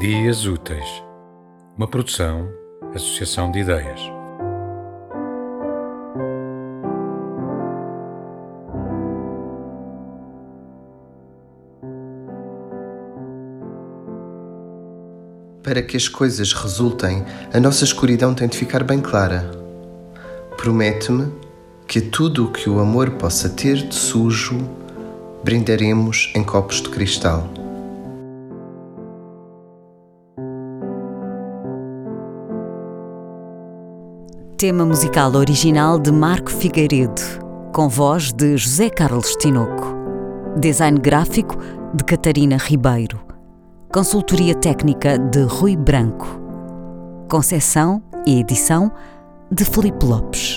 Dias Úteis, uma produção, associação de ideias. Para que as coisas resultem, a nossa escuridão tem de ficar bem clara. Promete-me que tudo o que o amor possa ter de sujo, brindaremos em copos de cristal. Tema musical original de Marco Figueiredo, com voz de José Carlos Tinoco. Design gráfico de Catarina Ribeiro. Consultoria técnica de Rui Branco. Concessão e edição de Felipe Lopes.